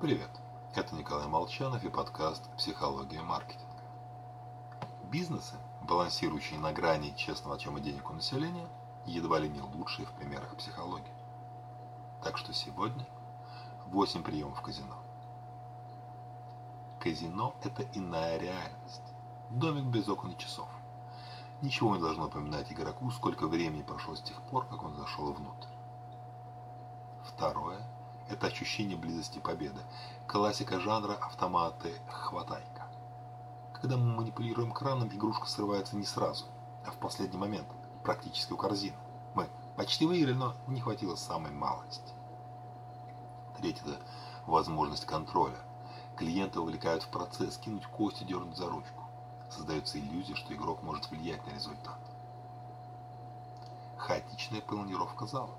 Привет, это Николай Молчанов и подкаст «Психология маркетинга». Бизнесы, балансирующие на грани честного отчема денег у населения, едва ли не лучшие в примерах психологии. Так что сегодня 8 приемов казино. Казино – это иная реальность. Домик без окон и часов. Ничего не должно напоминать игроку, сколько времени прошло с тех пор, как он зашел внутрь. Второе – это ощущение близости победы. Классика жанра автоматы «хватайка». Когда мы манипулируем краном, игрушка срывается не сразу, а в последний момент, практически у корзины. Мы почти выиграли, но не хватило самой малости. Третье – это возможность контроля. Клиента увлекают в процесс, кинуть кости, дернуть за ручку. Создается иллюзия, что игрок может влиять на результат. Хаотичная планировка зала.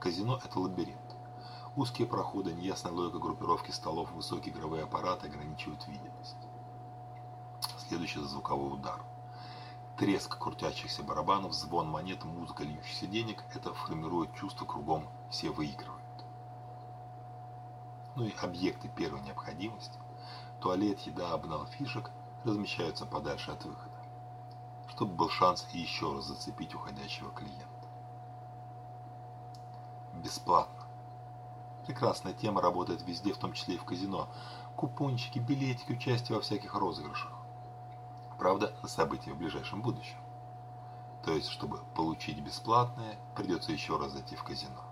Казино – это лабиринт. Узкие проходы, неясная логика группировки столов, высокие игровые аппараты ограничивают видимость. Следующий звуковой удар. Треск крутящихся барабанов, звон монет, музыка льющихся денег – это формирует чувство кругом «все выигрывают». Ну и объекты первой необходимости – туалет, еда, обнал фишек – размещаются подальше от выхода, чтобы был шанс еще раз зацепить уходящего клиента. Бесплатно. Прекрасная тема работает везде, в том числе и в казино. Купончики, билетики, участие во всяких розыгрышах. Правда, события в ближайшем будущем. То есть, чтобы получить бесплатное, придется еще раз зайти в казино.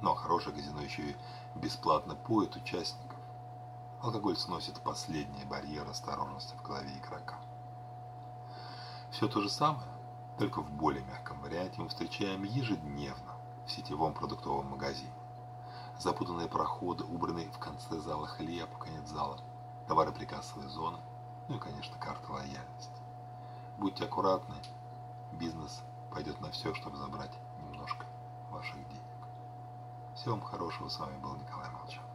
Но хорошее казино еще и бесплатно поет участников. Алкоголь сносит последние барьеры осторожности в голове игрока. Все то же самое, только в более мягком варианте мы встречаем ежедневно в сетевом продуктовом магазине запутанные проходы, убранный в конце зала хлеб, конец зала, товары прикассовой зоны, ну и, конечно, карта лояльности. Будьте аккуратны, бизнес пойдет на все, чтобы забрать немножко ваших денег. Всего вам хорошего, с вами был Николай Молчанов.